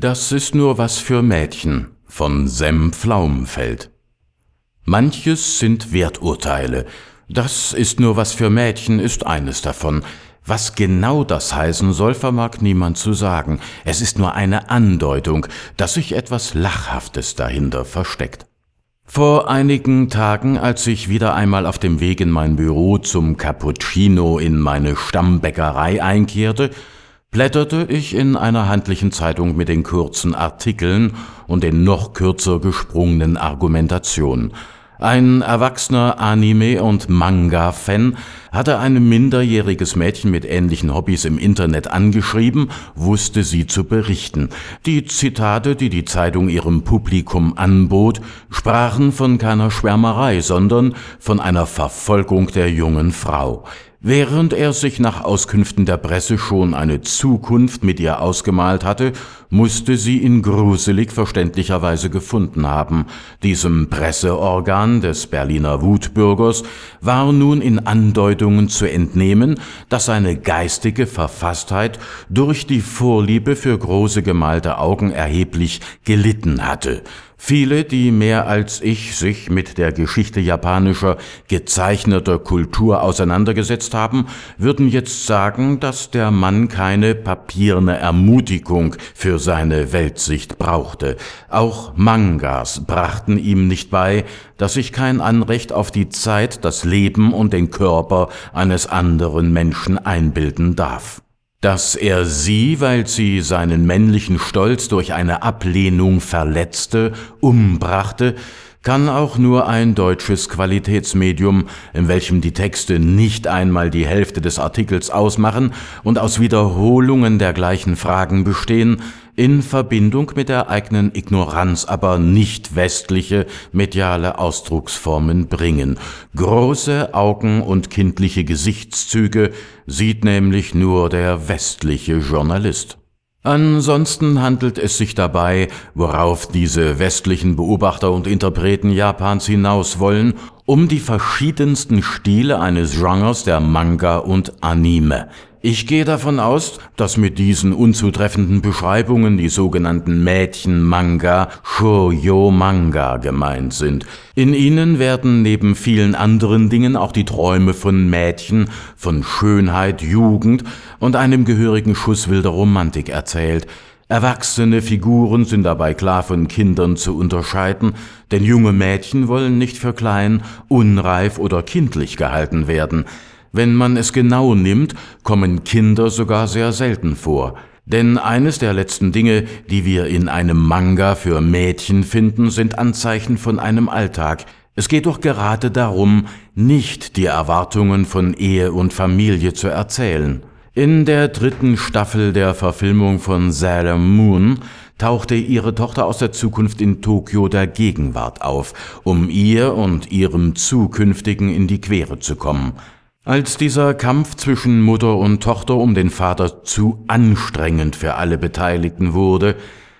Das ist nur was für Mädchen von Sem Pflaumenfeld. Manches sind Werturteile. Das ist nur was für Mädchen ist eines davon. Was genau das heißen soll, vermag niemand zu sagen. Es ist nur eine Andeutung, dass sich etwas Lachhaftes dahinter versteckt. Vor einigen Tagen, als ich wieder einmal auf dem Weg in mein Büro zum Cappuccino in meine Stammbäckerei einkehrte, blätterte ich in einer handlichen Zeitung mit den kurzen Artikeln und den noch kürzer gesprungenen Argumentationen. Ein erwachsener Anime- und Manga-Fan hatte ein minderjähriges Mädchen mit ähnlichen Hobbys im Internet angeschrieben, wusste sie zu berichten. Die Zitate, die die Zeitung ihrem Publikum anbot, sprachen von keiner Schwärmerei, sondern von einer Verfolgung der jungen Frau. Während er sich nach Auskünften der Presse schon eine Zukunft mit ihr ausgemalt hatte, musste sie ihn gruselig verständlicherweise gefunden haben. Diesem Presseorgan des Berliner Wutbürgers war nun in Andeutungen zu entnehmen, dass seine geistige Verfasstheit durch die Vorliebe für große gemalte Augen erheblich gelitten hatte. Viele, die mehr als ich sich mit der Geschichte japanischer gezeichneter Kultur auseinandergesetzt haben, würden jetzt sagen, dass der Mann keine papierne Ermutigung für seine Weltsicht brauchte. Auch Mangas brachten ihm nicht bei, dass sich kein Anrecht auf die Zeit, das Leben und den Körper eines anderen Menschen einbilden darf dass er sie, weil sie seinen männlichen Stolz durch eine Ablehnung verletzte, umbrachte, kann auch nur ein deutsches Qualitätsmedium, in welchem die Texte nicht einmal die Hälfte des Artikels ausmachen und aus Wiederholungen der gleichen Fragen bestehen, in Verbindung mit der eigenen Ignoranz aber nicht westliche mediale Ausdrucksformen bringen. Große Augen und kindliche Gesichtszüge sieht nämlich nur der westliche Journalist. Ansonsten handelt es sich dabei, worauf diese westlichen Beobachter und Interpreten Japans hinaus wollen, um die verschiedensten Stile eines Genres der Manga und Anime. Ich gehe davon aus, dass mit diesen unzutreffenden Beschreibungen die sogenannten Mädchen-Manga, Shoujo-Manga gemeint sind. In ihnen werden neben vielen anderen Dingen auch die Träume von Mädchen, von Schönheit, Jugend und einem gehörigen Schuss wilder Romantik erzählt. Erwachsene Figuren sind dabei klar von Kindern zu unterscheiden, denn junge Mädchen wollen nicht für klein, unreif oder kindlich gehalten werden. Wenn man es genau nimmt, kommen Kinder sogar sehr selten vor. Denn eines der letzten Dinge, die wir in einem Manga für Mädchen finden, sind Anzeichen von einem Alltag. Es geht doch gerade darum, nicht die Erwartungen von Ehe und Familie zu erzählen. In der dritten Staffel der Verfilmung von Sailor Moon tauchte ihre Tochter aus der Zukunft in Tokio der Gegenwart auf, um ihr und ihrem Zukünftigen in die Quere zu kommen. Als dieser Kampf zwischen Mutter und Tochter um den Vater zu anstrengend für alle Beteiligten wurde,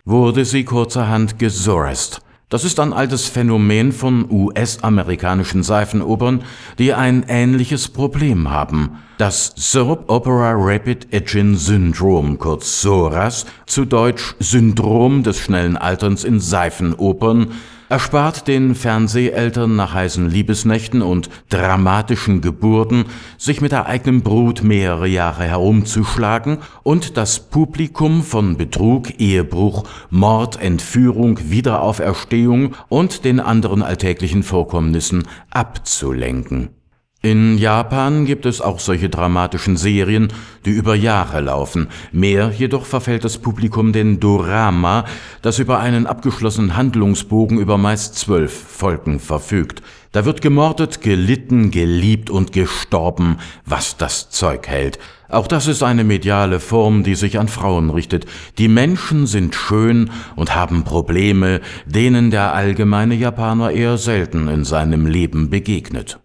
wurde sie kurzerhand gesorest. Das ist ein altes Phänomen von US-amerikanischen Seifenopern, die ein ähnliches Problem haben. Das Soap Opera Rapid Aging Syndrom, kurz SORAS, zu Deutsch Syndrom des schnellen Alterns in Seifenopern, erspart den Fernseheltern nach heißen Liebesnächten und dramatischen Geburten, sich mit der eigenen Brut mehrere Jahre herumzuschlagen und das Publikum von Betrug, Ehebruch, Mord, Entführung, Wiederauferstehung und den anderen alltäglichen Vorkommnissen abzulenken. In Japan gibt es auch solche dramatischen Serien, die über Jahre laufen. Mehr jedoch verfällt das Publikum den Dorama, das über einen abgeschlossenen Handlungsbogen über meist zwölf Folgen verfügt. Da wird gemordet, gelitten, geliebt und gestorben, was das Zeug hält. Auch das ist eine mediale Form, die sich an Frauen richtet. Die Menschen sind schön und haben Probleme, denen der allgemeine Japaner eher selten in seinem Leben begegnet.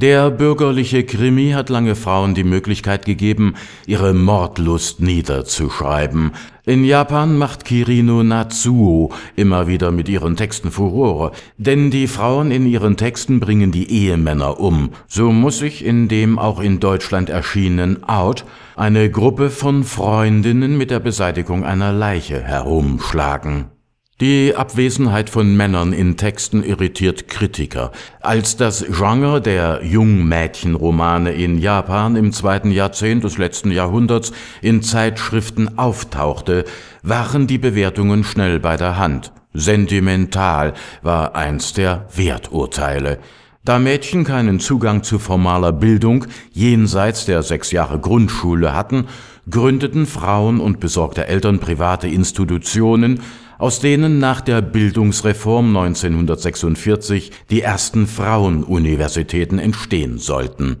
Der bürgerliche Krimi hat lange Frauen die Möglichkeit gegeben, ihre Mordlust niederzuschreiben. In Japan macht Kirino Natsuo immer wieder mit ihren Texten Furore, denn die Frauen in ihren Texten bringen die Ehemänner um. So muss sich in dem auch in Deutschland erschienenen Out eine Gruppe von Freundinnen mit der Beseitigung einer Leiche herumschlagen. Die Abwesenheit von Männern in Texten irritiert Kritiker. Als das Genre der Jungmädchenromane in Japan im zweiten Jahrzehnt des letzten Jahrhunderts in Zeitschriften auftauchte, waren die Bewertungen schnell bei der Hand. Sentimental war eins der Werturteile. Da Mädchen keinen Zugang zu formaler Bildung jenseits der sechs Jahre Grundschule hatten, gründeten Frauen und besorgte Eltern private Institutionen, aus denen nach der Bildungsreform 1946 die ersten Frauenuniversitäten entstehen sollten.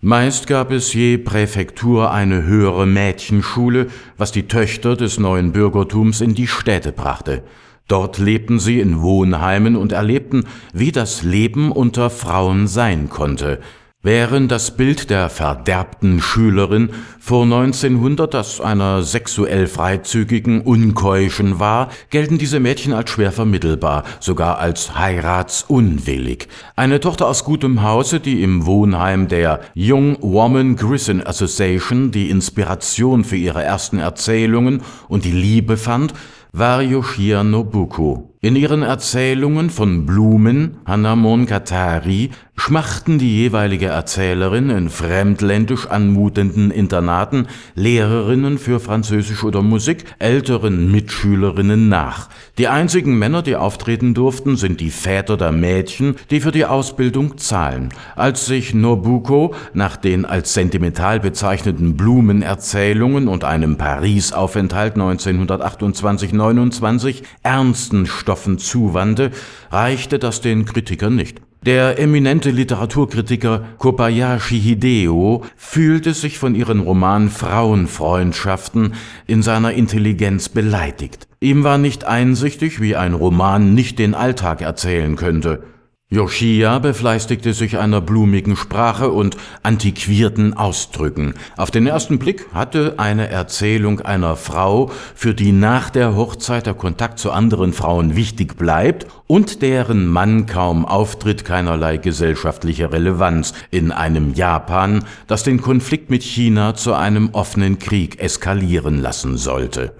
Meist gab es je Präfektur eine höhere Mädchenschule, was die Töchter des neuen Bürgertums in die Städte brachte. Dort lebten sie in Wohnheimen und erlebten, wie das Leben unter Frauen sein konnte, Während das Bild der verderbten Schülerin vor 1900 das einer sexuell freizügigen, unkeuschen war, gelten diese Mädchen als schwer vermittelbar, sogar als heiratsunwillig. Eine Tochter aus gutem Hause, die im Wohnheim der Young Woman Grison Association die Inspiration für ihre ersten Erzählungen und die Liebe fand, war Yoshia Nobuko. In ihren Erzählungen von Blumen, Hanamon Katari, schmachten die jeweilige Erzählerin in fremdländisch anmutenden Internaten Lehrerinnen für Französisch oder Musik älteren Mitschülerinnen nach. Die einzigen Männer, die auftreten durften, sind die Väter der Mädchen, die für die Ausbildung zahlen. Als sich Nobuko nach den als sentimental bezeichneten Blumenerzählungen und einem Paris-Aufenthalt 1928-29 ernsten Stoffen zuwandte, reichte das den Kritikern nicht. Der eminente Literaturkritiker Kobayashi Hideo fühlte sich von ihren Roman Frauenfreundschaften in seiner Intelligenz beleidigt. Ihm war nicht einsichtig, wie ein Roman nicht den Alltag erzählen könnte. Yoshia befleißigte sich einer blumigen Sprache und antiquierten Ausdrücken. Auf den ersten Blick hatte eine Erzählung einer Frau, für die nach der Hochzeit der Kontakt zu anderen Frauen wichtig bleibt und deren Mann kaum auftritt, keinerlei gesellschaftliche Relevanz in einem Japan, das den Konflikt mit China zu einem offenen Krieg eskalieren lassen sollte.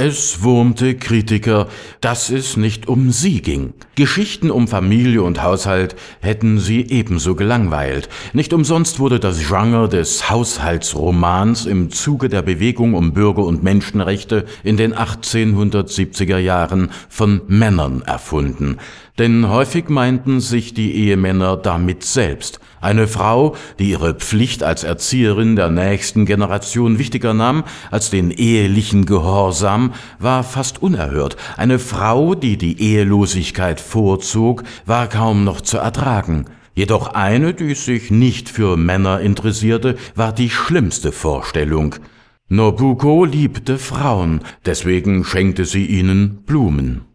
Es wurmte Kritiker, dass es nicht um sie ging. Geschichten um Familie und Haushalt hätten sie ebenso gelangweilt. Nicht umsonst wurde das Genre des Haushaltsromans im Zuge der Bewegung um Bürger- und Menschenrechte in den 1870er Jahren von Männern erfunden. Denn häufig meinten sich die Ehemänner damit selbst. Eine Frau, die ihre Pflicht als Erzieherin der nächsten Generation wichtiger nahm als den ehelichen Gehorsam, war fast unerhört. Eine Frau, die die Ehelosigkeit vorzog, war kaum noch zu ertragen. Jedoch eine, die sich nicht für Männer interessierte, war die schlimmste Vorstellung. Nobuko liebte Frauen, deswegen schenkte sie ihnen Blumen.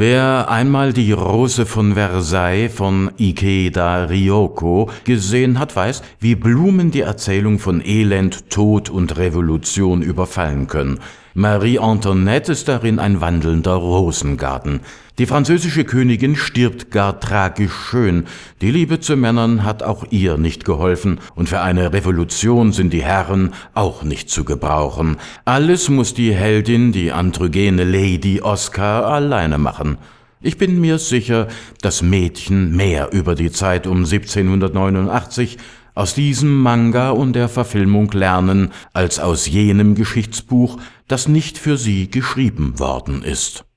Wer einmal die Rose von Versailles von Ikeda Ryoko gesehen hat, weiß, wie Blumen die Erzählung von Elend, Tod und Revolution überfallen können. Marie Antoinette ist darin ein wandelnder Rosengarten. Die französische Königin stirbt gar tragisch schön. Die Liebe zu Männern hat auch ihr nicht geholfen, und für eine Revolution sind die Herren auch nicht zu gebrauchen. Alles muss die Heldin, die androgene Lady Oscar, alleine machen. Ich bin mir sicher, dass Mädchen mehr über die Zeit um 1789 aus diesem Manga und der Verfilmung lernen, als aus jenem Geschichtsbuch, das nicht für sie geschrieben worden ist.